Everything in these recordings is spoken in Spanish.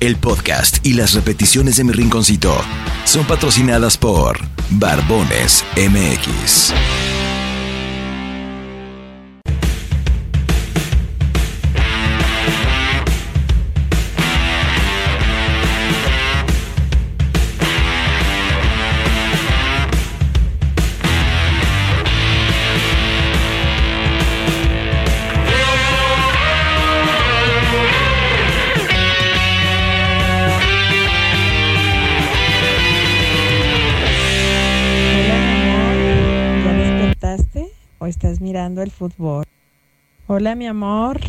el podcast y las repeticiones de mi rinconcito son patrocinadas por Barbones MX. Fútbol? Hola mi amor,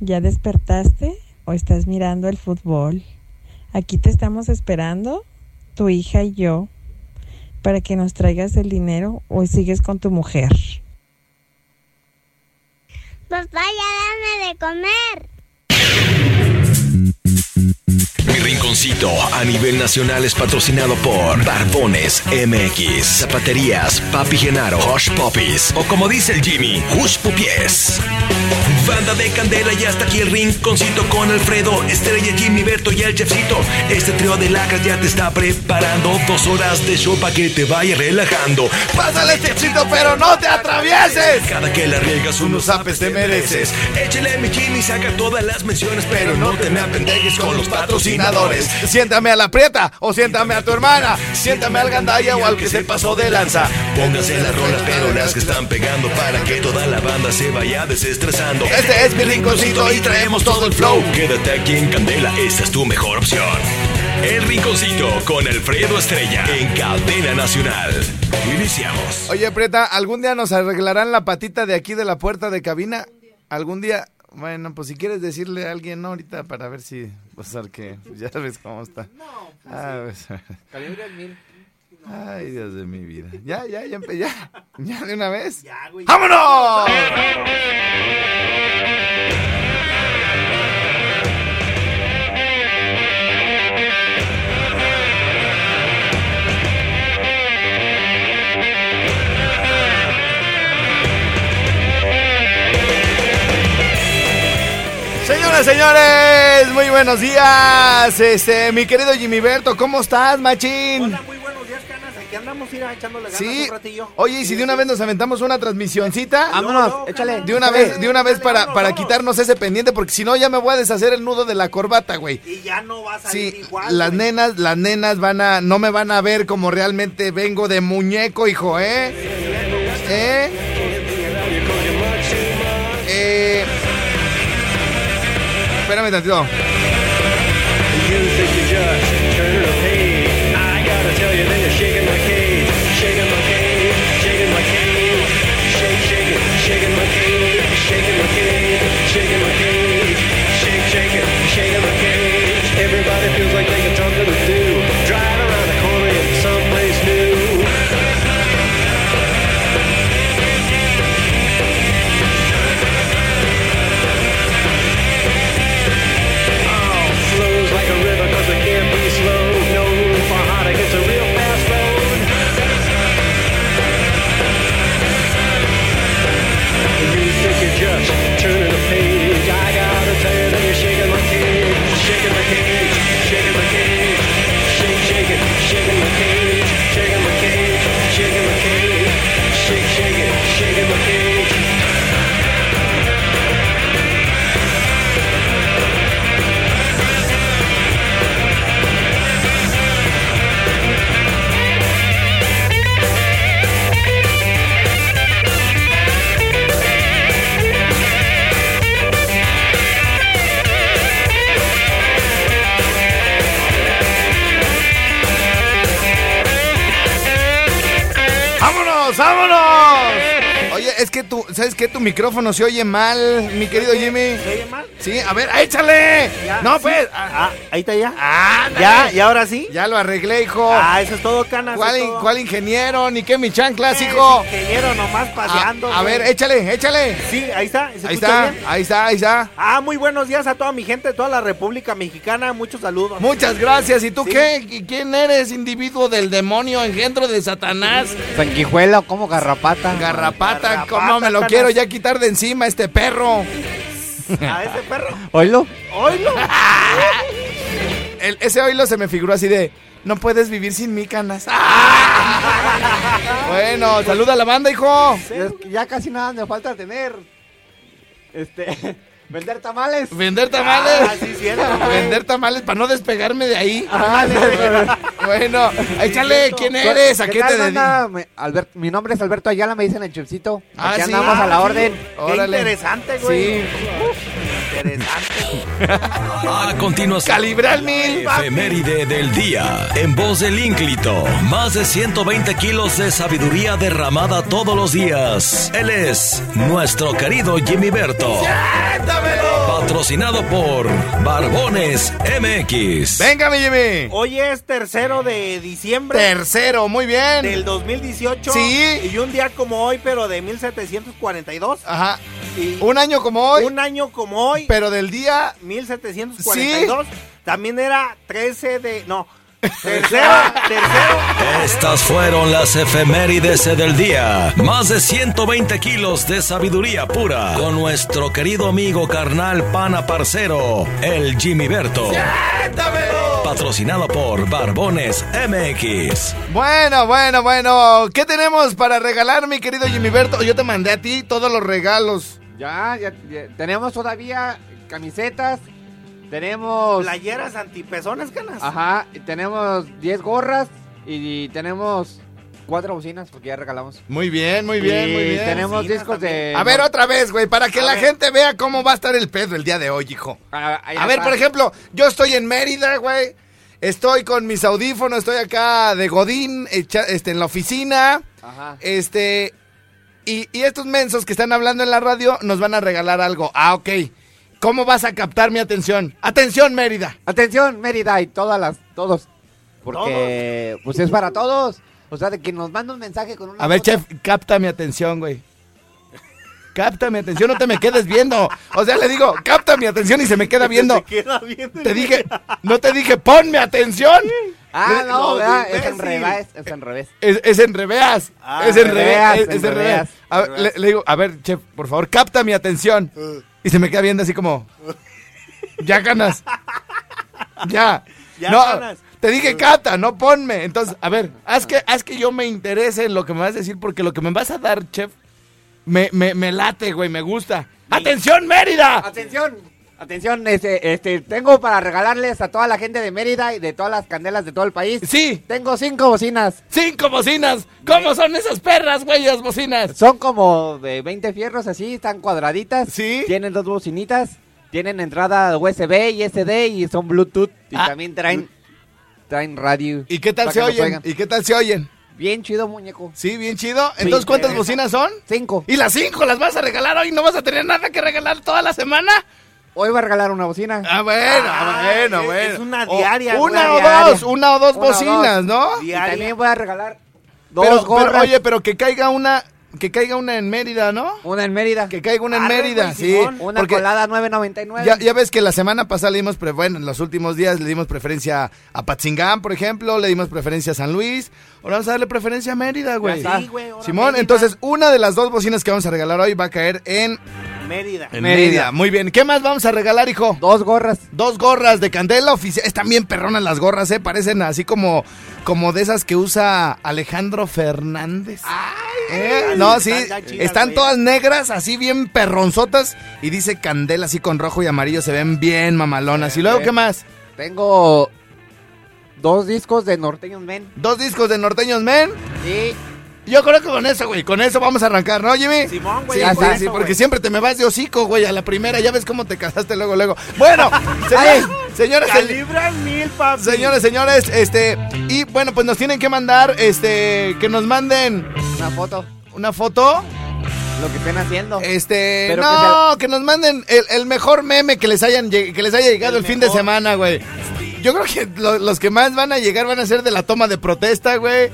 ¿ya despertaste o estás mirando el fútbol? Aquí te estamos esperando, tu hija y yo, para que nos traigas el dinero o sigues con tu mujer. Papá, ya dame de comer. Mi rinconcito a nivel nacional es patrocinado por Barbones MX, Zapaterías, Papi Genaro, Hush Puppies o como dice el Jimmy, Hush Pupies. Banda de Candela y hasta aquí el rinconcito con Alfredo, Estrella, Jimmy, Berto y el Chefcito. Este trío de lacras ya te está preparando dos horas de show para que te vaya relajando. Pásale Chefcito, pero no te atravieses. Cada que la riegas unos apes te mereces. Échale mi Jimmy, saca todas las menciones, pero no te me apendejes con los patrocinadores. Siéntame a la prieta o siéntame a tu hermana. Siéntame al gandaya o al que se pasó de lanza. Pónganse las rolas, pero las que están pegando para que toda la banda se vaya desestresando. Este es mi rinconcito y traemos todo el flow. Quédate aquí en Candela, esta es tu mejor opción. El Rinconcito con Alfredo Estrella en Cadena Nacional. Iniciamos. Oye, Prieta, ¿algún día nos arreglarán la patita de aquí de la puerta de cabina? ¿Algún día? Bueno, pues si quieres decirle a alguien ¿no? ahorita para ver si, pues al que, pues ya ves cómo está. No, pues Ah, pues, Calibre al mil. Ay, Dios de mi vida. Ya, ya, ya, ya, ya de una vez. Ya, güey. ¡Vámonos! Señoras, señores, muy buenos días. Este, mi querido Jimmy Berto, ¿cómo estás, machín? Hola, muy buenos días, canas. Aquí andamos, ir echándole ganas Sí. un ratillo. Oye, y si de una vez nos aventamos una transmisioncita. Vámonos, échale. De una vez, de una vez para, para quitarnos ese pendiente, porque si no ya me voy a deshacer el nudo de la corbata, güey. Y ya no va a salir Sí, igual. las güey. nenas, las nenas van a, no me van a ver como realmente vengo de muñeco, hijo, ¿eh? ¿Eh? Eh, espérame tantito. ¿Sabes qué? Tu micrófono se oye mal, mi querido Jimmy. ¿Se oye mal? Sí, a ver, échale. Ya, No, sí. pues. Ah, ahí está ya. Ah, ¿Ya? ¿Y ahora sí? Ya lo arreglé, hijo. Ah, eso es todo, canas. ¿Cuál, in- cuál ingeniero? Ni qué mi chanclas, hijo. Ingeniero nomás A, paseando. a ver, échale, échale. Sí, ahí está. ¿se Ahí está, bien? ahí está, ahí está. Ah, muy buenos días a toda mi gente de toda la República Mexicana. Muchos saludos. Muchas gracias. ¿Y tú Sí. qué? ¿Qui- ¿Quién eres, individuo del demonio, engendro de Satanás? Sanguijuela o como garrapata. Garrapata, Garrapata, ¿cómo me lo quiero ya quitar de encima este perro? A ese perro. Oílo. ¡Oílo! el- ese oílo se me figuró así de, no puedes vivir sin mí, canas. Bueno, saluda a la banda, hijo. Ya casi nada me falta tener. Este. Vender tamales. Vender tamales. Ah, sí, cierto. Vender tamales para no despegarme de ahí. Ándale. Bueno, échale, ¿quién eres? ¿A qué, te dedicas? mi nombre es Alberto Ayala, me dicen el chipcito. Ah, Aquí sí. andamos a la Ah, orden. Qué Órale. interesante, güey. Sí. Interesante. A continuación. Calibre al mil. Efeméride del día. En voz del ínclito. Más de 120 kilos de sabiduría derramada todos los días. Él es nuestro querido Jimmy Berto. Patrocinado por Barbones MX. Venga, mi Jimmy. Hoy es tercero de diciembre Tercero, muy bien. del 2018. Sí. Y un día como hoy, pero de 1742. Ajá. Y Un año como hoy, un año como hoy, pero del día 1742. También era 13 de. No. Tercero, tercero. Estas fueron las efemérides del día. Más de 120 kilos de sabiduría pura. Con nuestro querido amigo carnal pana parcero, el Jimmy Berto. Patrocinado por Barbones MX. Bueno, bueno, bueno. ¿Qué tenemos para regalar, mi querido Jimmy Berto? Yo te mandé a ti todos los regalos. Ya, ya, ya, tenemos todavía camisetas. Tenemos. Playeras antipezones, canas. Ajá, tenemos 10 gorras y tenemos cuatro bocinas porque ya regalamos. Muy bien, muy bien, Y muy bien. Tenemos Bocinas discos también. de. A ver, otra vez, güey, para que A la ver. gente vea cómo va a estar el pedo el día de hoy, hijo. A, ahí A ver, está. por ejemplo, yo estoy en Mérida, güey. Estoy con mis audífonos, estoy acá de Godín, echa- este, en la oficina. Ajá. Este. Y, y estos mensos que están hablando en la radio nos van a regalar algo. Ah, ok. ¿Cómo vas a captar mi atención? Atención, Mérida. Atención, Mérida y todas las. Todos. Porque. Pues es para todos. O sea, de que nos manda un mensaje con una. A ver, foto. chef, capta mi atención, güey. Capta mi atención, no te me quedes viendo. O sea, le digo, capta mi atención y se me queda viendo. Se queda viendo. Te dije, no te dije, ponme atención. Ah, no, es en revés. Es en revés. Es, es en reveas. Ah, es en reveas, reveas. Es, en es ver, le, le digo, a ver, chef, por favor, capta mi atención. Y se me queda viendo así como. Ya ganas. Ya. Ya no, ganas. te dije capta, no ponme. Entonces, a ver, haz que, haz que yo me interese en lo que me vas a decir, porque lo que me vas a dar, chef, me, me, me late, güey, me gusta. ¡Atención, Mérida! Atención. Atención, este, este, tengo para regalarles a toda la gente de Mérida y de todas las candelas de todo el país. Sí, Tengo cinco bocinas. cinco bocinas. ¿Cómo son esas perras, güey, las bocinas? Son como de 20 fierros así, están cuadraditas. Sí. Tienen dos bocinitas. Tienen entrada USB y SD y son Bluetooth. Y Ah. también traen, traen radio. ¿Y qué tal para se que nos oyen? oigan. ¿Y qué tal se oyen? Bien chido, muñeco. Sí, bien chido. Entonces, ¿cuántas bocinas son? Cinco. ¿Y las cinco las vas a regalar hoy? ¿No vas a tener nada que regalar toda la semana? Hoy voy a regalar una bocina. Ah, bueno, Ah, bueno, es- bueno. es una O- diaria, Una una o diaria. dos, una o dos Una o bocinas, ¿no? y también voy a regalar dos Pero, pero, gorras. oye, pero que caiga una, que caiga una en Mérida, ¿no? una en Mérida. Que caiga una en Arre, Mérida, sí. Una Porque colada 9.99. ya, ya ves que la semana pasada le dimos, pre- bueno, en los últimos días le dimos preferencia a Patzingán, por ejemplo, le dimos preferencia a San Luis. Ahora vamos a darle preferencia a Mérida, güey. Sí, güey, Simón, Mérida. entonces una de las dos bocinas que vamos a regalar hoy va a caer en, Mérida. en Mérida. Mérida. Muy bien. ¿Qué más vamos a regalar, hijo? Dos gorras. Dos gorras de candela oficial. Están bien perronas las gorras, ¿eh? Parecen así como, como de esas que usa Alejandro Fernández. ¿Eh? No, sí. están chidas, todas negras, así bien perronzotas. Y dice candela así con rojo y amarillo. Se ven bien mamalonas. ¿Y luego qué más? Tengo dos discos de Norteños Men. Dos discos de Norteños Men. Y Yo creo que con eso, güey. Con eso vamos a arrancar, ¿no, Jimmy? Simón, Sí, güey. sí, sí, eso, porque siempre te me vas de hocico, güey, a la primera. Ya ves cómo te casaste luego, luego. Bueno, señores, señores, Calibra mil, papi. Señores, señores, este, y bueno, pues nos tienen que mandar, este, que nos manden una foto. una foto, Lo que estén haciendo. este, Pero no, que, nos manden el, el mejor meme que les hayan lleg- que les haya llegado el, El fin de semana, güey. Yo creo que lo- los que más van a llegar van a ser de la toma de protesta, güey,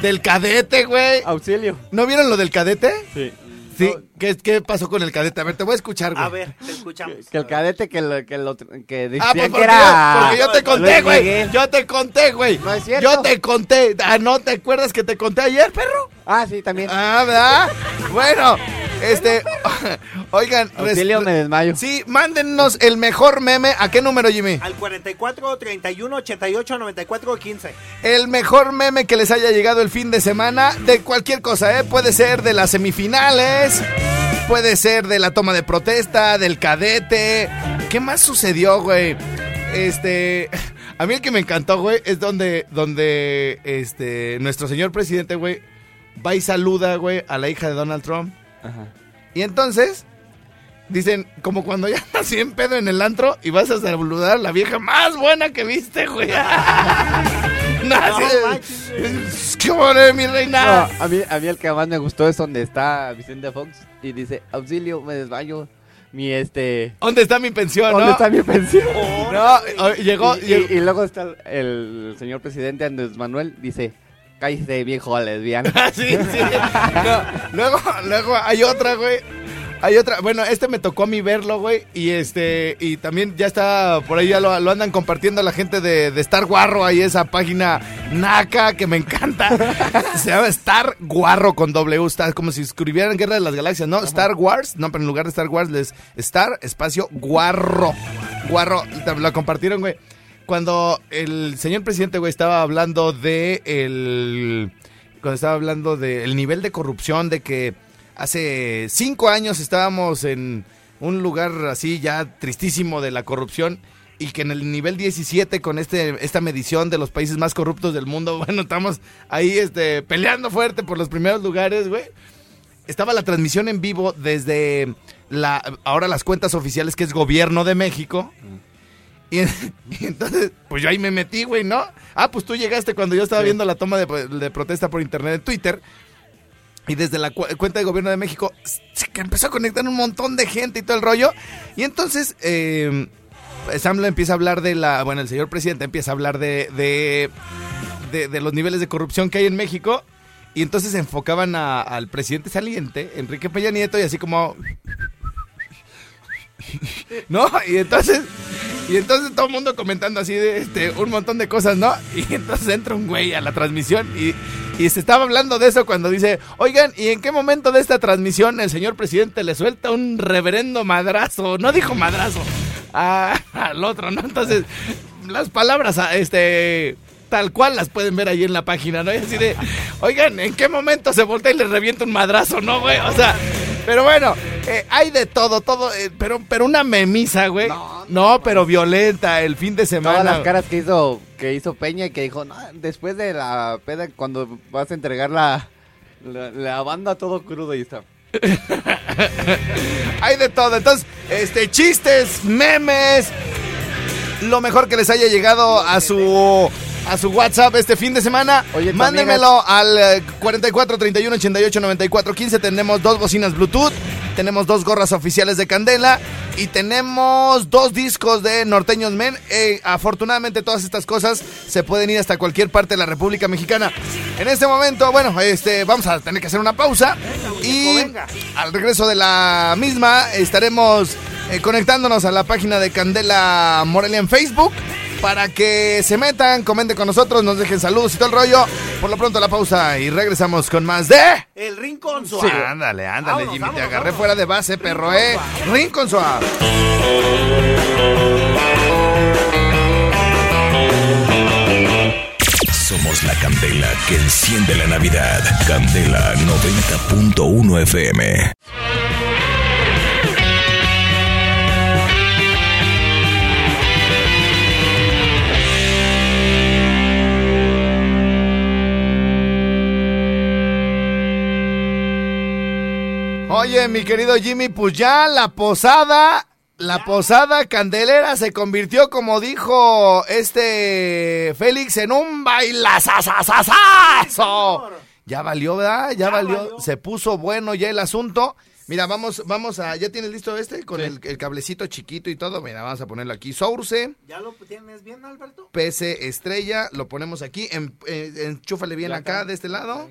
del cadete, güey. Auxilio. ¿No vieron lo del cadete? Sí. Sí. ¿Qué, qué pasó con el cadete? A ver, te voy a escuchar, güey. A ver, te escuchamos. Que el cadete que lo que, lo, que decía Ah, pues que porque, era yo, porque yo te conté, güey. Yo te conté, güey. No es cierto. Yo te conté. Ah, ¿no te acuerdas que te conté ayer, perro? Ah, sí, también. Ah, ¿verdad? Bueno, Este, oigan, Auxilio, me desmayo. sí, mándennos el mejor meme. ¿A qué número, Jimmy? Al 44 31 88 94 15. El mejor meme que les haya llegado el fin de semana de cualquier cosa, ¿eh? Puede ser de las semifinales, puede ser de la toma de protesta, del cadete. ¿Qué más sucedió, güey? Este, a mí el que me encantó, güey, es donde, donde, este, nuestro señor presidente, güey, va y saluda, güey, a la hija de Donald Trump. Ajá. Y entonces, dicen, como cuando ya nací en pedo en el antro y vas a saludar a la vieja más buena que viste, güey. No, ¿Qué bueno, mi reina? No, a, mí, a mí el que más me gustó es donde está Vicente Fox y dice, auxilio, me desmayo. Mi este... ¿Dónde está mi pensión, ¿Dónde no? está mi pensión? No, o- llegó, y, llegó- y- y luego está el, el señor presidente Andrés Manuel, dice, cállese viejo lesbiano. Ah, sí, sí. No, luego, luego hay otra, güey. Hay otra, bueno, este me tocó a mí verlo, güey. Y este, y también ya está, por ahí ya lo, lo andan compartiendo la gente de, de Star Guarro, ahí esa página naca que me encanta. Se llama Star Guarro con W, está como si escribieran Guerra de las Galaxias, ¿no? Star Wars, no, pero en lugar de Star Wars les Star espacio Guarro. Guarro, lo compartieron, güey. Cuando el señor presidente, güey, estaba hablando de el cuando estaba hablando del nivel de corrupción, de que hace cinco años estábamos en un lugar así ya tristísimo de la corrupción y que en el nivel 17 con este esta medición de los países más corruptos del mundo, bueno, estamos ahí este peleando fuerte por los primeros lugares, güey. Estaba la transmisión en vivo desde la ahora las cuentas oficiales que es Gobierno de México. Y, y entonces, pues yo ahí me metí, güey, ¿no? Ah, pues tú llegaste cuando yo estaba viendo la toma de, de protesta por internet en Twitter. Y desde la cu- cuenta de gobierno de México se empezó a conectar un montón de gente y todo el rollo. Y entonces eh, Samlo empieza a hablar de la... Bueno, el señor presidente empieza a hablar de, de, de- de los niveles de corrupción que hay en México. Y entonces enfocaban a- al presidente saliente, Enrique Peña Nieto, y así como... ¿No? Y entonces... Y entonces todo el mundo comentando así de este, un montón de cosas, ¿no? Y entonces entra un güey a la transmisión y, y se estaba hablando de eso cuando dice, oigan, ¿y en qué momento de esta transmisión el señor presidente le suelta un reverendo madrazo? No dijo madrazo, al otro, ¿no? Entonces, las palabras, este... Tal cual las pueden ver ahí en la página, ¿no? Y así de, oigan, ¿en qué momento se voltea y le revienta un madrazo, no, güey? O sea, pero bueno, eh, hay de todo, todo, eh, pero, pero una memisa, güey. No, No, pero violenta el fin de semana. Todas las caras que hizo, que hizo Peña y que dijo, no, después de la peda, cuando vas a entregar la, la, la banda todo crudo y está. Hay de todo. Entonces, este, chistes, memes. Lo mejor que les haya llegado a su a su WhatsApp este fin de semana. Oye, Mándenmelo al eh, 44 31 88 94 15. Tenemos dos bocinas Bluetooth. Tenemos dos gorras oficiales de Candela. Y tenemos dos discos de Norteños Men. Eh, afortunadamente todas estas cosas se pueden ir hasta cualquier parte de la República Mexicana. En este momento, bueno, este, vamos a tener que hacer una pausa. Y venga. al regreso de la misma estaremos eh, conectándonos a la página de Candela Morelia en Facebook para que se metan, comenten con nosotros, nos dejen saludos y todo el rollo. Por lo pronto la pausa y regresamos con más de... El Rincón Sí, Suave. ándale, ándale, Vámonos, Jimmy, te agarré vámonos. fuera de base, perro, eh. Rincón suave. Somos la candela que enciende la Navidad. Candela 90.1 FM. Mi querido Jimmy, pues ya la posada, la posada candelera se convirtió, como dijo este Félix, en un bailazazazazazo. Ya valió, ¿verdad? Ya, Ya valió. valió. Se puso bueno ya el asunto. Mira, vamos, vamos a. ¿Ya tienes listo este? Con el, el cablecito chiquito y todo. Mira, vamos a ponerlo aquí. Source, ¿Ya lo tienes bien, Alberto? PC estrella. Lo ponemos aquí. En, en- enchúfale bien acá, de este lado.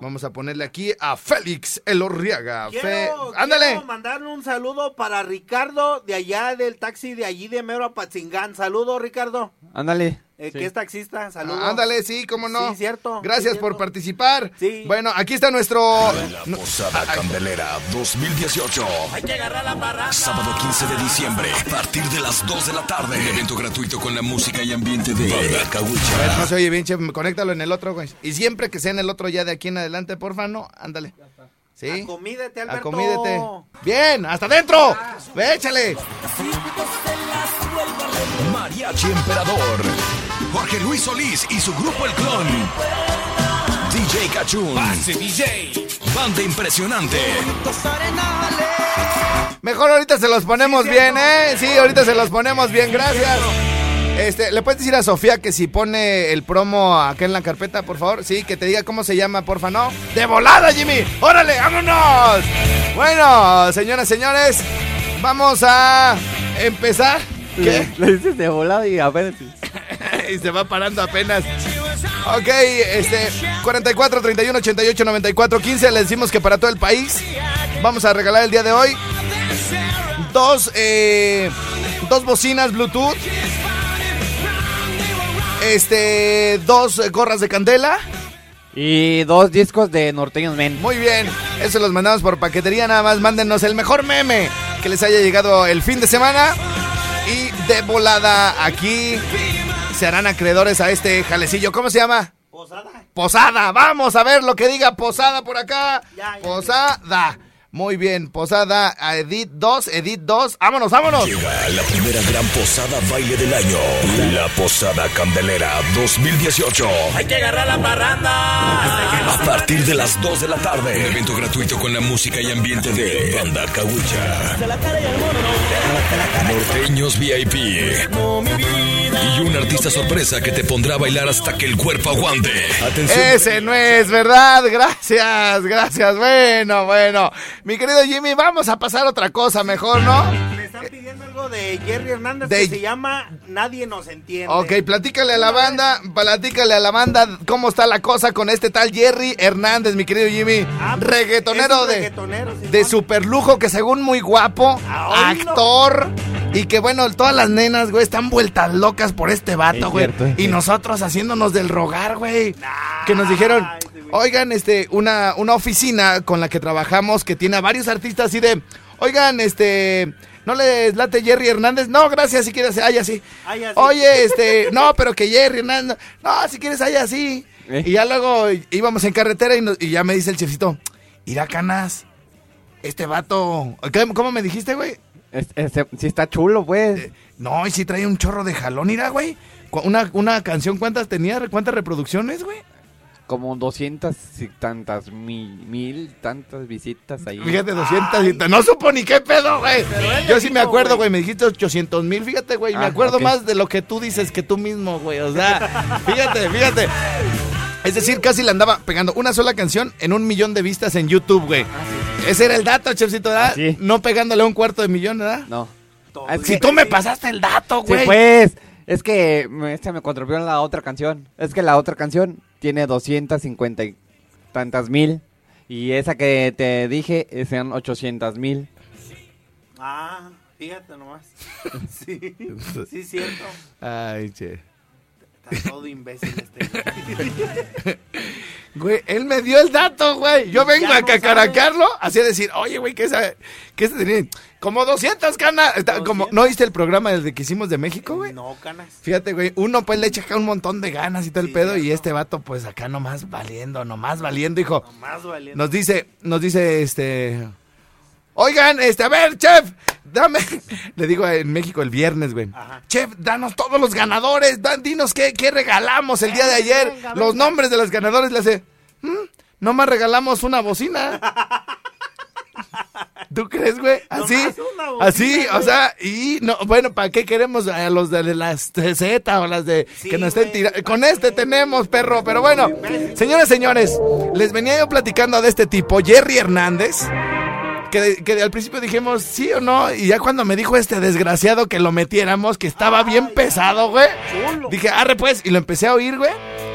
Vamos a ponerle aquí a Félix Elorriaga. Fe- Quiero, Ándale. quiero mandarle un saludo para Ricardo de allá del taxi de allí de Mero a Patzingán. Saludo, Ricardo. Ándale. Eh, Sí. que es taxista. Saludos. Ah, Ándale, sí, cómo no. Sí, cierto. Gracias sí, por cierto. participar. Sí. Bueno, aquí está nuestro. La Posada Candelera 2018. Hay que agarrar la parranda. Sábado 15 de diciembre, a partir de las 2 de la tarde. Un evento gratuito con la música y ambiente de Banda A ver, no se oye bien, chef. Conéctalo en el otro, güey. Y siempre que sea en el otro ya de aquí en adelante, porfa, no. Ándale. Sí. Acomídete, Alberto. Acomídete. Bien, hasta adentro. Échale. Mariachi Emperador. Jorge Luis Solís y su grupo El Clon. DJ Cachún. Banda impresionante. Mejor ahorita se los ponemos bien, ¿eh? Sí, ahorita se los ponemos bien, gracias. Este, ¿le puedes decir a Sofía que si pone el promo acá en la carpeta, por favor? Sí, que te diga cómo se llama, porfa, ¿no? ¡De volada, Jimmy! ¡Órale, vámonos! Bueno, señoras, señores, vamos a empezar. ¿Qué? Le, le dices de volada y apenas. y se va parando apenas. Ok, este, 44, 31, 88, 94, 15. Le decimos que para todo el país vamos a regalar el día de hoy dos, eh, dos bocinas Bluetooth, este, dos gorras de candela. Y dos discos de Norteños Men. Muy bien, eso los mandamos por paquetería. Nada más mándenos el mejor meme que les haya llegado el fin de semana. Y de volada aquí se harán acreedores a este jalecillo. ¿Cómo se llama? Posada. Posada. Vamos a ver lo que diga Posada por acá. Ya, ya, Posada. Muy bien, Posada, a Edit 2, Edit 2. Vámonos, vámonos. Llega la primera gran posada baile del año. La Posada Candelera 2018. Hay que agarrar la parranda. A partir de las 2 de la tarde. Un evento gratuito con la música y ambiente de Banda Cahuicha. Norteños VIP. Y un artista sorpresa que te pondrá a bailar hasta que el cuerpo aguante. Atención. Ese no es verdad. Gracias, gracias. Bueno, bueno. Mi querido Jimmy, vamos a pasar a otra cosa mejor, ¿no? Me están pidiendo algo de Jerry Hernández De- que se llama Nadie nos entiende. Ok, platícale a la banda, platícale a la banda cómo está la cosa con este tal Jerry Hernández, mi querido Jimmy. Ah, pues, reggaetonero de, reggaetonero, Simón. de super lujo, que según muy guapo, Ah, actor. Y que bueno, todas las nenas, güey, están vueltas locas por este vato, Es güey. cierto, es Y cierto. nosotros haciéndonos del rogar, güey. Que nos dijeron, Ay, sí. Oigan, este, una, una oficina con la que trabajamos que tiene a varios artistas así de, oigan, este, ¿no les late Jerry Hernández? No, gracias, si quieres, ay, así. Ay, así. Oye, este, no, pero que Jerry Hernández, no, si quieres, ay, así. Eh. Y ya luego íbamos en carretera y, nos- y ya me dice el chefcito, irá canas, este vato, ¿qué- ¿cómo me dijiste, güey? Es, es- sí está chulo, pues. No, y si trae un chorro de jalón, irá, güey. Una, una canción, ¿cuántas tenía? ¿Cuántas reproducciones, güey? Como 200 y tantas mil, mil tantas visitas ahí. Fíjate, 200 y no supo ni qué pedo, güey. Yo sí me acuerdo, güey. Me dijiste 800 mil, fíjate, güey. me Ah, acuerdo más de lo que tú dices que tú mismo, güey. O sea, fíjate, fíjate. Es decir, casi le andaba pegando una sola canción en un millón de vistas en YouTube, güey. Ese era el dato, chefcito, ¿verdad? Así. No pegándole un cuarto de millón, ¿verdad? No. Es Si que- tú me pasaste el dato, Sí, güey. pues. Es que me- este me en la otra canción. Es que la otra canción tiene 250 y tantas mil. Y esa que te dije eh, sean 800 mil. Ah, fíjate nomás. Sí, sí, cierto. Ay, che. Está todo imbécil este. güey. Él me dio el dato, güey. Yo vengo Ya a no cacaracarlo, así a decir, oye, güey, ¿qué sabe? ¿Qué se tenía? Como 200 canas. Está- Como, 200. ¿No viste el programa desde que hicimos de México, güey? No, canas. Fíjate, güey, uno pues le echa acá un montón de ganas y todo el pedo, y este vato, pues acá nomás valiendo, nomás valiendo, hijo. Más valiente. Nos dice, nos dice, este. Oigan, este, a ver, chef, dame. Le digo en México el viernes, güey. Ajá. Chef, danos todos los ganadores. dan- dinos qué, qué regalamos el día de ayer. venga, los venga. nombres de los ganadores le hace. "Mm, Nomás regalamos una bocina. ¿Tú crees, güey? Así, así, o sea, y no, bueno, ¿para qué queremos a los de las Z o las de Sí, que nos estén tirando? Con este tenemos, perro, pero bueno, señores, señores, les venía yo platicando de este tipo, Jerry Hernández. Que, que al principio dijimos sí o no, y ya cuando me dijo este desgraciado que lo metiéramos, que estaba bien pesado, güey. Dije, arre pues, y lo empecé a oír, güey.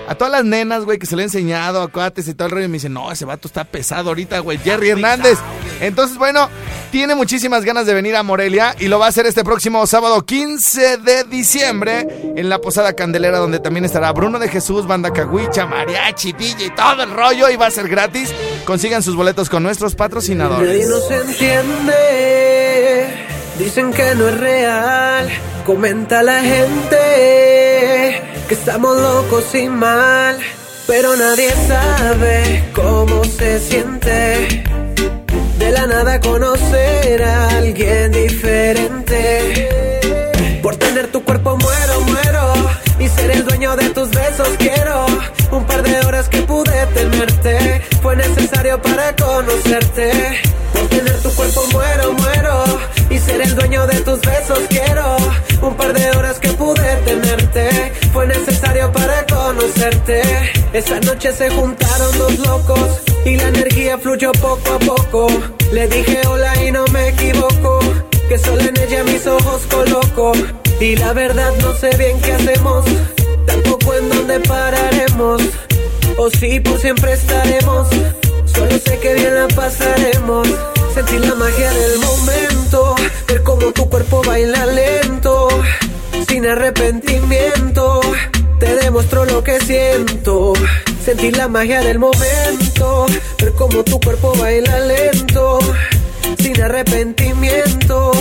A todas las nenas, güey, que se le he enseñado a cuates y todo el rollo, y me dicen, no, ese vato está pesado ahorita, güey, Jerry Hernández. Entonces, bueno, tiene muchísimas ganas de venir a Morelia y lo va a hacer este próximo sábado 15 de diciembre en la Posada Candelera, donde también estará Bruno de Jesús, Banda Caguicha, Mariachi, DJ y todo el rollo, y va a ser gratis. Consigan sus boletos con nuestros patrocinadores. Nadie nos entiende, dicen que no es real. Comenta la gente que estamos locos y mal, pero nadie sabe cómo se siente. De la nada conocer a alguien diferente. Por tener tu cuerpo muero, muero. Y ser el dueño de tus besos quiero. Un par de horas que pude tenerte. Fue necesario para conocerte. Tener tu cuerpo muero, muero. Y ser el dueño de tus besos quiero. Un par de horas que pude tenerte. Fue necesario para conocerte. Esa noche se juntaron dos locos. Y la energía fluyó poco a poco. Le dije hola y no me equivoco. Que solo en ella mis ojos coloco. Y la verdad no sé bien qué hacemos. Tampoco en dónde pararemos. O si por siempre estaremos. Solo sé que bien la pasaremos. Sentir la magia del momento. Ver cómo tu cuerpo baila lento. Sin arrepentimiento. Te demuestro lo que siento. Sentir la magia del momento. Ver cómo tu cuerpo baila lento. Sin arrepentimiento.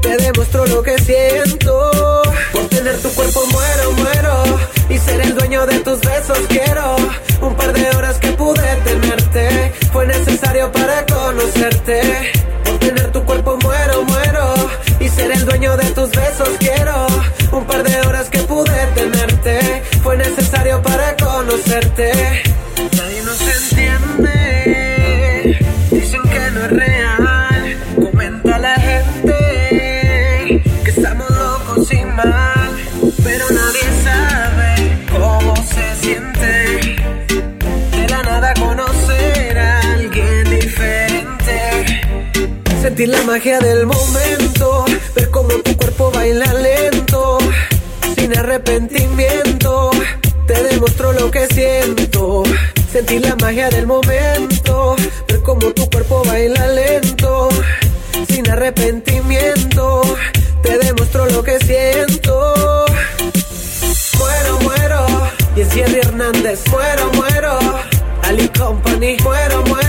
Te demuestro lo que siento. Por tener tu cuerpo muero, muero. Y ser el dueño de tus besos quiero. Un par de horas que pude tenerte. Fue necesario para conocerte. Por tener tu cuerpo muero, muero. Y ser el dueño de tus besos quiero. Un par de horas que pude tenerte. Fue necesario para conocerte. Sentir la magia del momento. Ver cómo tu cuerpo baila lento. Sin arrepentimiento. Te demuestro lo que siento. Sentir la magia del momento. Ver cómo tu cuerpo baila lento. Sin arrepentimiento. Te demuestro lo que siento. Muero, muero. Y Hernández. Muero, muero. Ali Company. Muero. muero,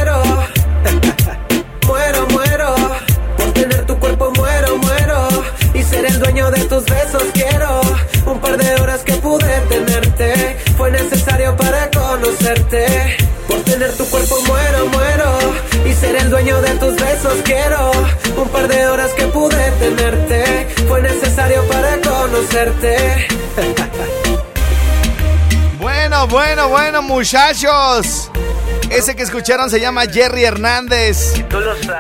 Por tener tu cuerpo muero, muero. Y ser el dueño de tus besos quiero. Un par de horas que pude tenerte. Fue necesario para conocerte. Bueno, bueno, bueno, muchachos. Ese que escucharon se llama Jerry Hernández.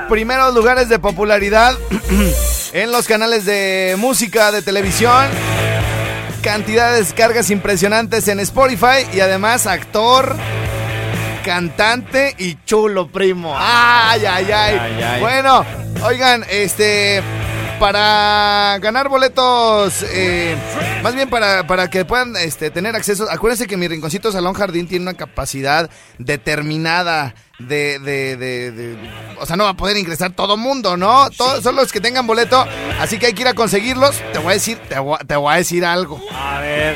Primeros lugares de popularidad en los canales de música, de televisión. Cantidad de descargas impresionantes en Spotify y además actor, cantante y chulo primo. Ay, ay, ay. Ay, ay. Bueno, oigan, este para ganar boletos, eh, más bien para, para que puedan este, tener acceso. Acuérdense que mi rinconcito Salón Jardín tiene una capacidad determinada de, de, de- de- o sea, no va a poder ingresar todo mundo, ¿no? Todos son los que tengan boleto, así que hay que ir a conseguirlos. Te voy a decir, te voy, a- te voy a decir algo. A ver.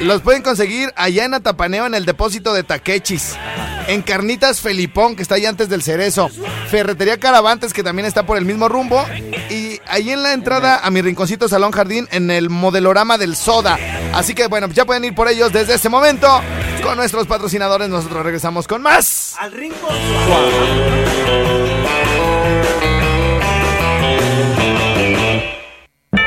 Los pueden conseguir allá en Atapaneo, en el depósito de Taquechis. En Carnitas Felipón, que está ahí antes del Cerezo. Ferretería Caravantes, que también está por el mismo rumbo. Y ahí en la entrada a mi rinconcito Salón Jardín, en el modelorama del Soda. Así que bueno, ya pueden ir por ellos desde este momento. Con nuestros patrocinadores, nosotros regresamos con más. Al rincón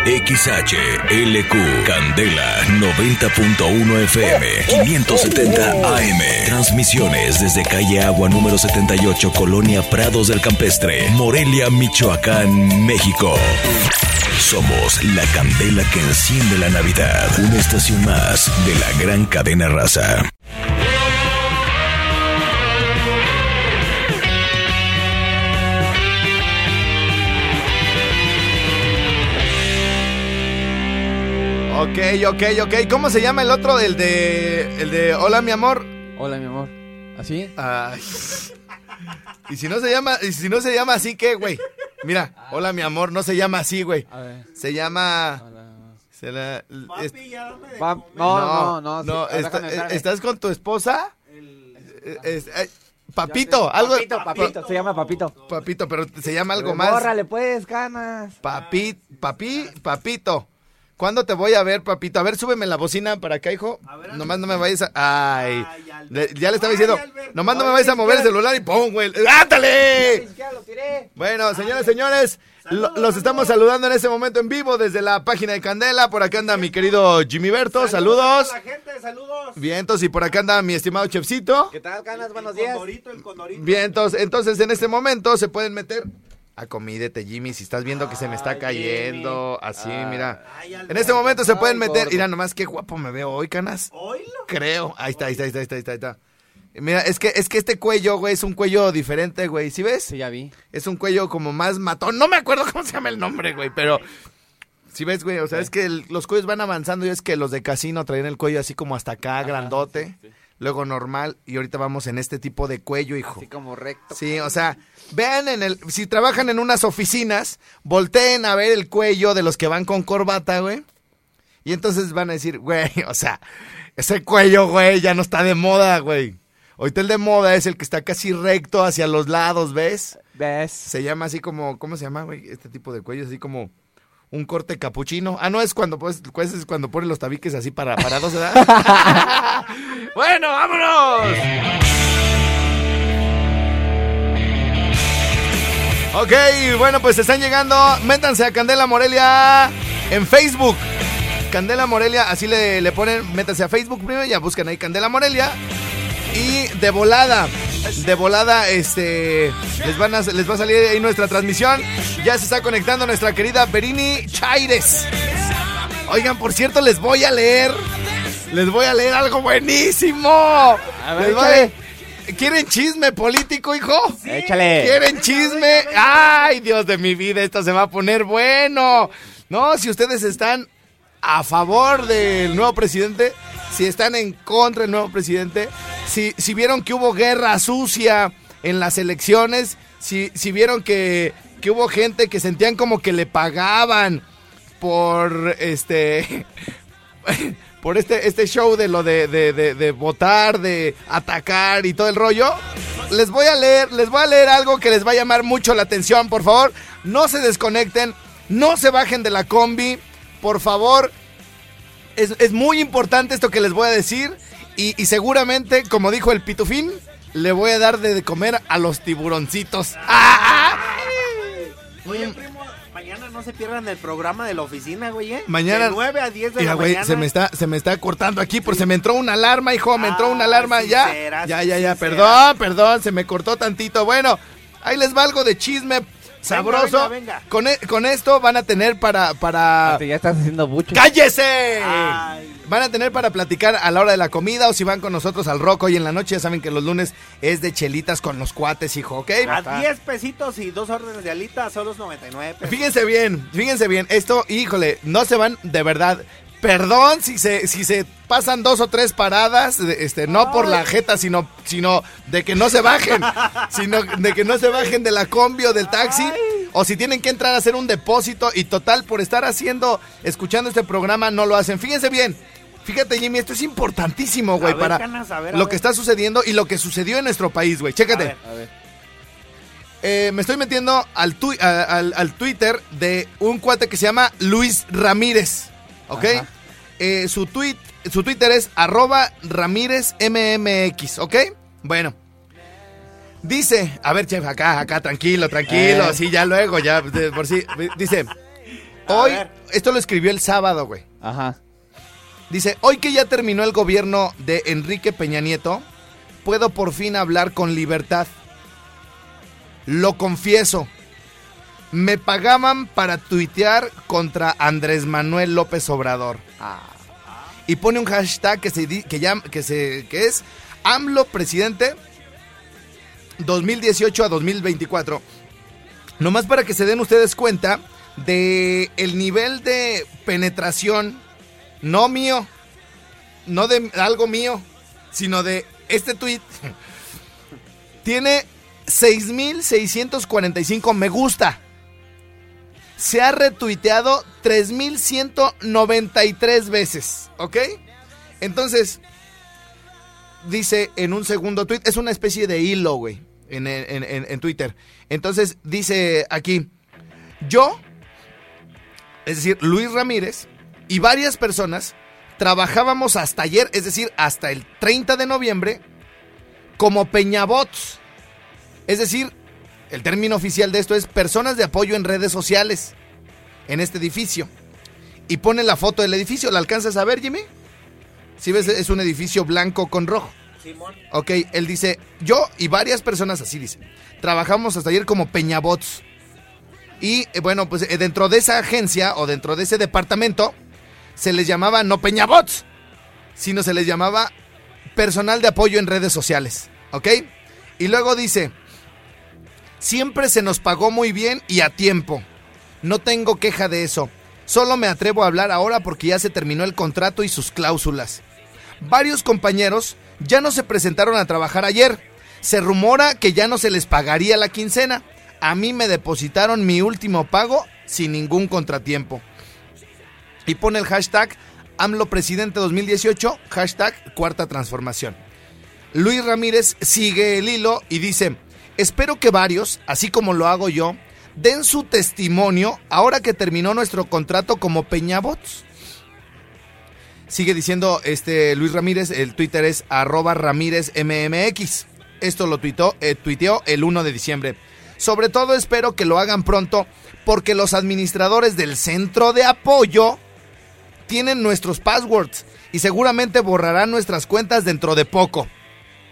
XHLQ Candela 90.1 FM 570 AM Transmisiones desde calle Agua número 78 Colonia Prados del Campestre Morelia, Michoacán, México. Somos la candela que enciende la Navidad Una estación más de la gran cadena raza Ok, ok, ok. ¿Cómo se llama el otro? El de. El de Hola, mi amor. Hola, mi amor. ¿Así? Ay. Y si no se llama, y si no se llama así, ¿qué, güey? Mira, hola mi amor, no se llama así, güey. A ver. Se llama. Hola. se la- es- Papi, ya dame de Pap- comer. no, no, no. sí, está- déjame estar. ¿Estás con tu esposa? Eh, es- eh, papito, algo. Papito, papito, se llama papito. Papito, pero se llama algo más. Bórrale, pues, ganas. Papi, papi, papito. ¿Cuándo te voy a ver, papito? A ver, súbeme la bocina para acá, hijo. ver, nomás no me vayas a... Ay. Ay. Le- ya le estaba Ay, diciendo, Albert. nomás no me Ay, vayas a mover el celular y ¡pum, güey! Tiré. Bueno, señoras, señores, lo- los estamos saludando en este momento en vivo desde la página de Candela. Por acá anda mi querido Jimmy Berto, saludos. a la gente, saludos. Vientos, y por acá anda mi estimado Chefcito. ¿Qué tal, ganas? Buenos el días. condorito, el condorito. Vientos, entonces en este momento se pueden meter a comídete, Jimmy, si estás viendo que se me está Ay, cayendo, así, Ah. mira. Ay. En este momento se pueden meter, gordo. mira nomás qué guapo me veo hoy, canas. Oílo. Creo. Ahí está, ahí está, ahí está, ahí está, ahí. Mira, es que, es que este cuello, güey, es un cuello diferente, güey. ¿Sí ves? Sí, ya vi. Es un cuello como más matón. No me acuerdo cómo se llama el nombre, güey, pero. ¿Sí ves, güey? O sea, es que el- los cuellos van avanzando y es que los de casino traían el cuello así como hasta acá, grandote. Luego normal. Y ahorita vamos en este tipo de cuello, hijo. Así como recto. Sí, o sea, vean en el. Si trabajan en unas oficinas, volteen a ver el cuello de los que van con corbata, güey. Y entonces van a decir, güey, o sea, ese cuello, güey, ya no está de moda, güey. Ahorita el de moda es el que está casi recto hacia los lados, ¿ves? ¿Ves? Se llama así como, ¿cómo se llama, güey? Este tipo de cuello, así como un corte capuchino. Ah, no, es cuando, pues, pues, es cuando ponen los tabiques así para, parados, ¿verdad? bueno, vámonos. Ok, bueno, pues están llegando. Métanse a Candela Morelia en Facebook. Candela Morelia, así le, le ponen, métanse a Facebook primero, ya buscan ahí Candela Morelia. Y de volada, de volada, este, les, van a, les va a salir ahí nuestra transmisión. Ya se está conectando nuestra querida Berini Chaires. Oigan, por cierto, les voy a leer, les voy a leer algo buenísimo. ver, Les a- échale. ¿Quieren chisme político, hijo? Échale. ¿Quieren chisme? Ay, Dios de mi vida, esto se va a poner bueno. No, si ustedes están a favor del nuevo presidente, si están en contra del nuevo presidente, si, si vieron que hubo guerra sucia en las elecciones, si, vieron que, hubo gente que sentían como que le pagaban por este por este, este show de lo de, votar, de atacar y todo el rollo, les voy a leer, les voy a leer algo que les va a llamar mucho la atención, por favor, no se desconecten, no se bajen de la combi, por favor, es muy importante esto que les voy a decir y, y seguramente, como dijo el pitufín, le voy a dar de comer a los tiburoncitos. ¡Ah! Oye, primo, mañana no se pierdan el programa de la oficina, güey, ¿eh? Mañana- De 9 a 10 de Mira, la güey, mañana. se me está, se me está cortando aquí porque se me entró una alarma, hijo, me entró una Ah, alarma, sí ya, será, ya, ya, ya, perdón, perdón, se me cortó tantito. Bueno, ahí les va algo de chisme sabroso. venga, venga. Con, e- con esto van a tener para, para... Ya estás haciendo mucho. ¡Cállese! Ay. Van a tener para platicar a la hora de la comida o si van con nosotros al rock hoy en la noche, ya saben que los lunes es de chelitas con los cuates, hijo, ¿ok? A 10 pesitos y dos órdenes de alitas, solo 99 pesos. Fíjense bien, fíjense bien, esto, híjole, no se van de verdad. Perdón si se, si se pasan dos o tres paradas, este, no por la jeta, sino, sino de que no se bajen, sino de que no se bajen de la combi o del taxi, o si tienen que entrar a hacer un depósito y total por estar haciendo, escuchando este programa no lo hacen. Fíjense bien, fíjate Jimmy, esto es importantísimo, güey, para Canas, a ver, a lo ver. que está sucediendo y lo que sucedió en nuestro país, güey. A Chécate. ver. A ver. Eh, me estoy metiendo al, al, al Twitter de un cuate que se llama Luis Ramírez. ¿Ok? Eh, su, tweet, su Twitter es arroba Ramírez MMX. ¿Ok? Bueno. Dice, a ver, chef, acá, acá, tranquilo, tranquilo, Eh. así ya luego, ya, de- por si. Dice, hoy, esto lo escribió el sábado, güey. Ajá. Dice, hoy que ya terminó el gobierno de Enrique Peña Nieto, puedo por fin hablar con libertad. Lo confieso. Me pagaban para tuitear contra Andrés Manuel López Obrador. Y pone un hashtag que se que, llam- que se que es AMLO presidente 2018 a 2024. Nomás para que se den ustedes cuenta de el nivel de penetración no mío, no de algo mío, sino de este tweet, tiene 6.645 me gusta. Se ha retuiteado 3.193 veces, ¿ok? Entonces, dice en un segundo tweet, es una especie de hilo, güey, en, en- en- en Twitter. Entonces, dice aquí, yo, es decir, Luis Ramírez y varias personas trabajábamos hasta ayer, es decir, hasta el 30 de noviembre, como peñabots. Es decir, el término oficial de esto es personas de apoyo en redes sociales en este edificio. Y pone la foto del edificio, ¿la alcanzas a ver, Jimmy? Si ves, es un edificio blanco con rojo. Simón. Ok, él dice, yo y varias personas así dice, trabajamos hasta ayer como peñabots. Y eh, bueno, pues eh, dentro de esa agencia o dentro de ese departamento se les llamaba no peñabots, sino se les llamaba personal de apoyo en redes sociales. ¿Ok? Y luego dice, siempre se nos pagó muy bien y a tiempo. No tengo queja de eso. Solo me atrevo a hablar ahora porque ya se terminó el contrato y sus cláusulas. Varios compañeros ya no se presentaron a trabajar ayer. Se rumora que ya no se les pagaría la quincena. A mí me depositaron mi último pago sin ningún contratiempo. Y pone el hashtag AMLO Presidente 2018, hashtag Cuarta Transformación. Luis Ramírez sigue el hilo y dice, espero que varios, así como lo hago yo, den su testimonio ahora que terminó nuestro contrato como Peñabots. Sigue diciendo este Luis Ramírez, el Twitter es arroba Ramírez MMX. Esto lo eh, tuiteó el 1 de diciembre. Sobre todo espero que lo hagan pronto porque los administradores del centro de apoyo tienen nuestros passwords y seguramente borrarán nuestras cuentas dentro de poco.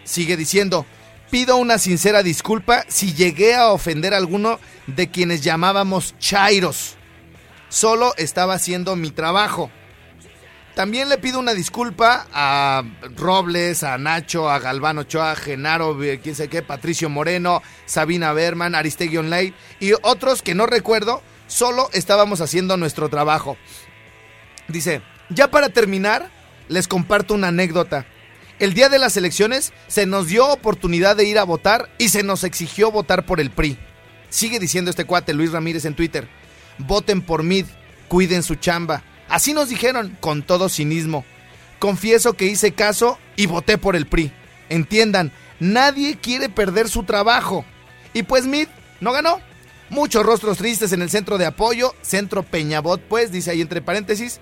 Sigue diciendo, pido una sincera disculpa si llegué a ofender a alguno de quienes llamábamos chairos. Solo estaba haciendo mi trabajo. También le pido una disculpa a Robles, a Nacho, a Galván Ochoa, Genaro, eh, quién sé qué, Patricio Moreno, Sabina Berman, Aristegui Online y otros que no recuerdo, solo estábamos haciendo nuestro trabajo. Dice, ya para terminar, les comparto una anécdota. El día de las elecciones se nos dio oportunidad de ir a votar y se nos exigió votar por el PRI. Sigue diciendo este cuate Luis Ramírez en Twitter. Voten por mí, cuiden su chamba. Así nos dijeron, con todo cinismo. Confieso que hice caso y voté por el PRI. Entiendan, nadie quiere perder su trabajo. Y pues Mid no ganó. Muchos rostros tristes en el centro de apoyo, centro Peñabot, pues, dice ahí entre paréntesis.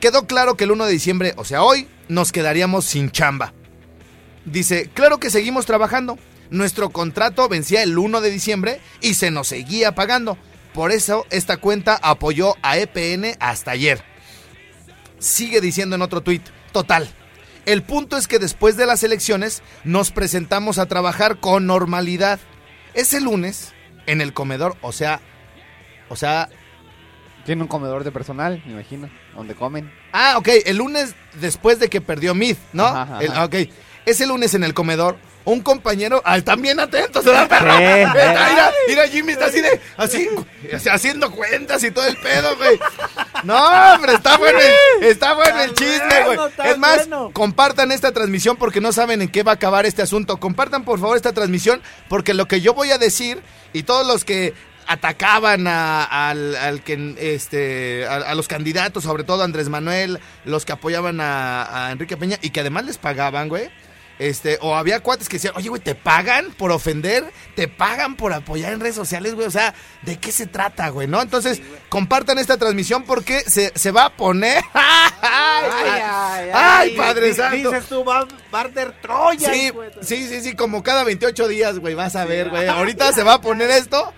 Quedó claro que el 1 de diciembre, o sea, hoy, nos quedaríamos sin chamba. Dice, claro que seguimos trabajando. Nuestro contrato vencía el 1 de diciembre y se nos seguía pagando. Por eso esta cuenta apoyó a EPN hasta ayer. Sigue diciendo en otro tuit, total. El punto es que después de las elecciones nos presentamos a trabajar con normalidad. Ese lunes, en el comedor, o sea, o sea, Tiene un comedor de personal, me imagino, donde comen. Ah, ok, el lunes después de que perdió Mid, ¿no? Ajá, ajá. El- ok, ese lunes en el comedor, un compañero, ah, están bien atentos, ¿verdad, perro? Mira, mira, mira, Jimmy está así de, así, haciendo cuentas y todo el pedo, güey. No, hombre, está bueno el, está bueno el chisme, güey. Es más, bueno. compartan esta transmisión porque no saben en qué va a acabar este asunto. Compartan, por favor, esta transmisión porque lo que yo voy a decir y todos los que atacaban a, al, al que este a, a los candidatos, sobre todo a Andrés Manuel, los que apoyaban a, Enrique Peña y que además les pagaban, güey. Este, o había cuates que decían, oye, güey, ¿te pagan por ofender? ¿Te pagan por apoyar en redes sociales, güey? O sea, ¿de qué se trata, güey? ¿No? Entonces, compartan esta transmisión porque se, se va a poner. ¡Ay, ay, Padre Di- Santo! Dices tú, va Barter Troya. Sí, sí, sí, sí, como cada 28 días, güey, vas a ver, güey. Ahorita se va a poner esto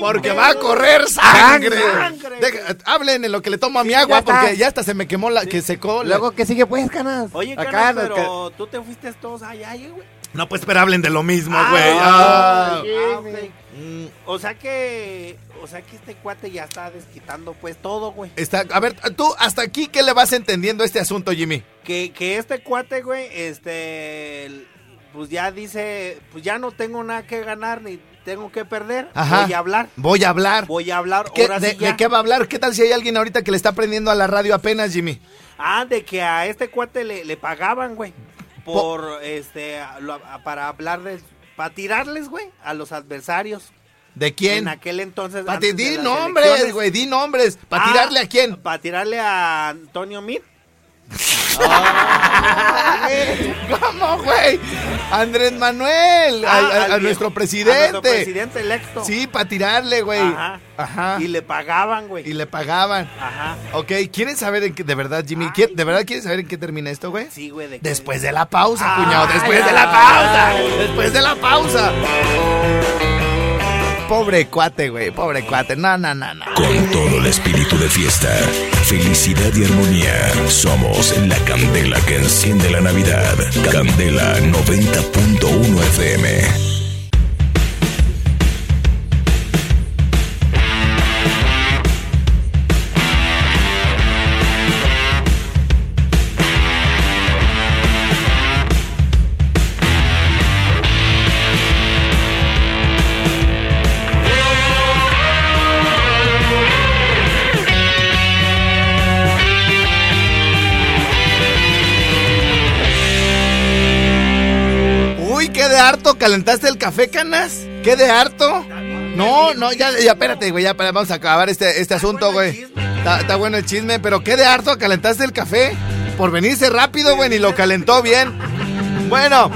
porque va a correr sangre. Sangre. Deja- hablen en lo que le tomo a mi agua Ya está. porque ya hasta se me quemó la, que secó. la- Luego, ¿qué sigue pues, canas? Oye, Acá, Canas, pero tú te fuiste todos allá, güey. No, pues, pero hablen de lo mismo, güey. Ah, Ah. ah. Mm, O sea que, o sea que este cuate ya está desquitando pues todo, güey. Está, a ver, tú hasta aquí, ¿qué le vas entendiendo a este asunto, Jimmy? Que, que este cuate, güey, este, pues ya dice, pues ya no tengo nada que ganar ni tengo que perder. Ajá. Voy a hablar, Voy a hablar. voy a hablar. ¿Qué- Ahora de, sí ya. de qué va a hablar? ¿Qué tal si hay alguien ahorita que le está prendiendo a la radio apenas, Jimmy? Ah, de que a este cuate le, le pagaban, güey. Por, este, lo- para hablar de, para tirarles, güey, a los adversarios. ¿De quién? En aquel entonces. Pa- antes de di nombres, güey, di nombres. ¿Para Ah, tirarle a quién? Para tirarle a Antonio Mir. ¿Cómo, güey? Andrés Manuel, Ah, a, a- al a nuestro a presidente. nuestro presidente electo. Sí, para tirarle, güey. Ajá. Ajá. Y le pagaban, güey. Y le pagaban. Ajá. Ok, ¿quieren saber en qué, de verdad, Jimmy? ¿quién- ¿De verdad quieren saber en qué termina esto, güey? Sí, güey. de Después de la pausa, cuñado. Después de ay, la pausa. ay. Después de la pausa. Pobre cuate, güey. Pobre cuate. No, no, no, no. Con todo el espíritu de fiesta, felicidad y armonía, somos la candela que enciende la Navidad. Candela 90.1 FM. Harto. ¿Calentaste el café, canas? ¿Qué de harto? No, no, ya, ya, espérate, güey. Ya, vamos a acabar este, este asunto, güey. Está, está bueno el chisme, pero qué de harto. ¿Calentaste el café? Por venirse rápido, güey, ni lo calentó bien. Bueno.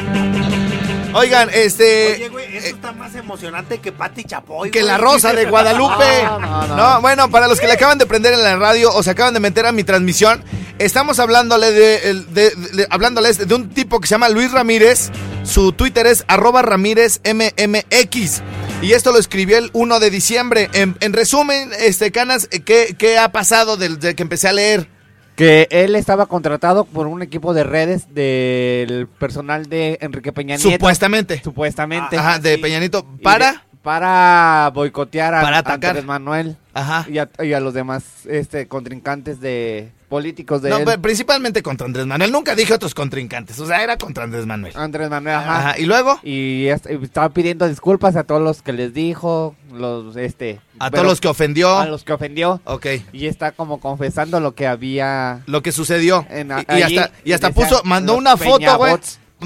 Oigan, este... Oye, güey, eso está más emocionante que Pati Chapoy. Que güey. la rosa de Guadalupe. No, no, no. No, bueno, para los que le acaban de prender en la radio o se acaban de meter a mi transmisión, estamos hablándole de, el- de- de- hablándoles de un tipo que se llama Luis Ramírez. Su Twitter es arroba Ramírez MMX. Y esto lo escribió el 1 de diciembre. En, en resumen, este Canas, ¿qué, qué ha pasado desde que empecé a leer? Que él estaba contratado por un equipo de redes del personal de Enrique Peña Nieto. Supuestamente. Supuestamente. Ajá, de sí. Peñanito. ¿Para? Para boicotear a, Para a atacar. Andrés Manuel Ajá. y a, y a los demás este contrincantes de políticos de No, él. pero principalmente contra Andrés Manuel. Nunca dije otros contrincantes. O sea, era contra Andrés Manuel. Andrés Manuel, ajá. Ajá. ¿Y luego? Y est- y estaba pidiendo disculpas a todos los que les dijo, los este A pero- todos los que ofendió. a los que ofendió Ok. y está como confesando lo que había Lo que sucedió. En- y, hasta, y hasta puso, mandó una foto, güey.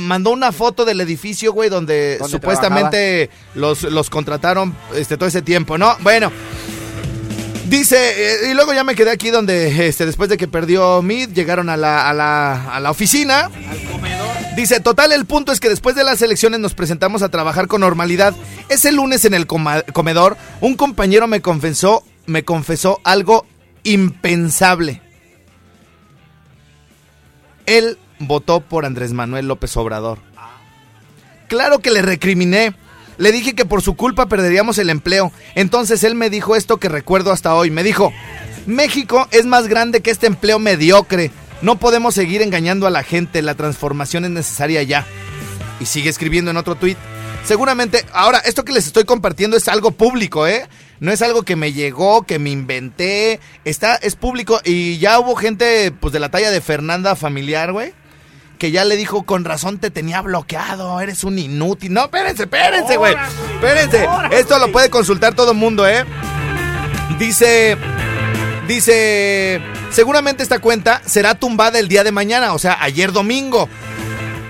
Mandó una foto del edificio, güey, donde, supuestamente los, los contrataron este, todo ese tiempo, ¿no? Bueno. Dice, eh, y luego ya me quedé aquí donde, este, después de que perdió Mid, llegaron a la, a la, a la oficina. Dice, total, el punto es que después de las elecciones nos presentamos a trabajar con normalidad. Ese lunes en el comedor, un compañero me confesó, me confesó algo impensable. Él votó por Andrés Manuel López Obrador. Claro que le recriminé. Le dije que por su culpa perderíamos el empleo. Entonces él me dijo esto que recuerdo hasta hoy. Me dijo, México es más grande que este empleo mediocre. No podemos seguir engañando a la gente. La transformación es necesaria ya. Y sigue escribiendo en otro tuit. Seguramente, ahora, esto que les estoy compartiendo es algo público, ¿eh? No es algo que me llegó, que me inventé. Está, es público y ya hubo gente, pues, de la talla de Fernanda familiar, güey. Que ya le dijo, con razón te tenía bloqueado, eres un inútil. No, espérense, espérense, güey. Espérense. órale. Esto lo puede consultar todo el mundo, ¿eh? Dice, dice, seguramente esta cuenta será tumbada el día de mañana, o sea, ayer domingo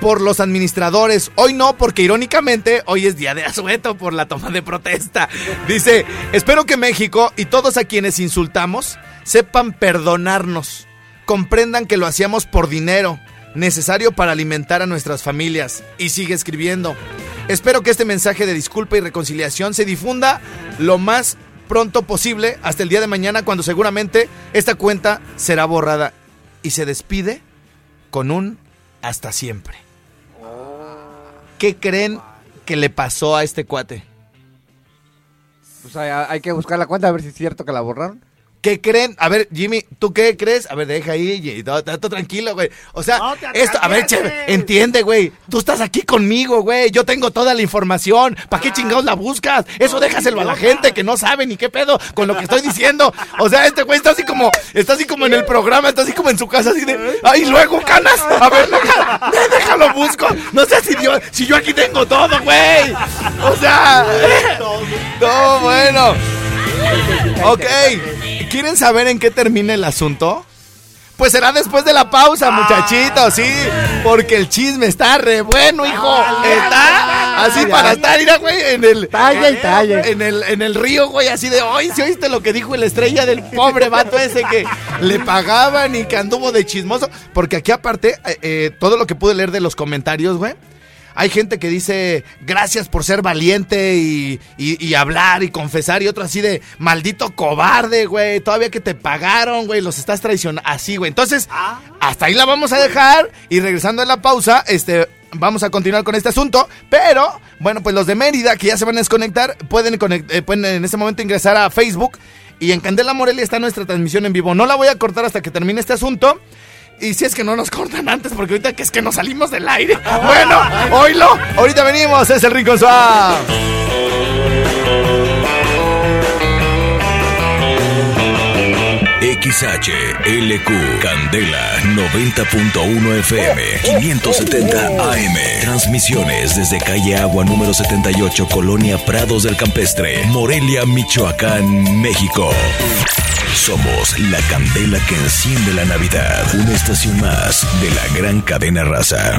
por los administradores. Hoy no, porque irónicamente hoy es día de asueto por la toma de protesta. Dice, espero que México y todos a quienes insultamos sepan perdonarnos. Comprendan que lo hacíamos por dinero, necesario para alimentar a nuestras familias. Y sigue escribiendo. Espero que este mensaje de disculpa y reconciliación se difunda lo más pronto posible hasta el día de mañana cuando seguramente esta cuenta será borrada. Y se despide con un hasta siempre. ¿Qué creen que le pasó a este cuate? Pues hay, hay que buscar la cuenta a ver si es cierto que la borraron. ¿Qué creen? A ver, Jimmy, ¿tú qué crees? A ver, deja ahí, todo tranquilo, güey. O sea, No esto, a ver, che, entiende, güey. Tú estás aquí conmigo, güey. Yo tengo toda la información. ¿Para qué chingados la buscas? Eso déjaselo a la gente que no sabe ni qué pedo con lo que estoy diciendo. O sea, este güey está así como, está así como en el programa, está así como en su casa, así de, ay, luego, canas. A ver, déjalo busco. No sé si yo, si yo aquí tengo todo, güey. O sea, no, bueno. Ok, ¿quieren saber en qué termina el asunto? Pues será después de la pausa, muchachitos, sí. Porque el chisme está re bueno, hijo. Está así para estar, mira, güey, en el. Talla y talla. En el, en el río, güey, así de hoy, si oíste lo que dijo el estrella del pobre vato ese que le pagaban y que anduvo de chismoso. Porque aquí, aparte, eh, eh, todo lo que pude leer de los comentarios, güey. Hay gente que dice gracias por ser valiente y, y- y hablar y confesar y otro así de maldito cobarde, güey. Todavía que te pagaron, güey, los estás traicionando. Así, güey. Entonces, hasta ahí la vamos a dejar y regresando a la pausa, este... Vamos a continuar con este asunto, pero bueno, pues los de Mérida que ya se van a desconectar pueden, conect- eh, pueden en este momento ingresar a Facebook y en Candela Morelia está nuestra transmisión en vivo. No la voy a cortar hasta que termine este asunto. Y si es que no nos cortan antes, porque ahorita que es que nos salimos del aire. Bueno, oílo. Ahorita venimos, es el Rincón Suave. XHLQ Candela 90.1 FM 570 AM Transmisiones desde calle Agua número 78 Colonia Prados del Campestre Morelia, Michoacán, México. Somos la candela que enciende la Navidad Una estación más de la gran cadena raza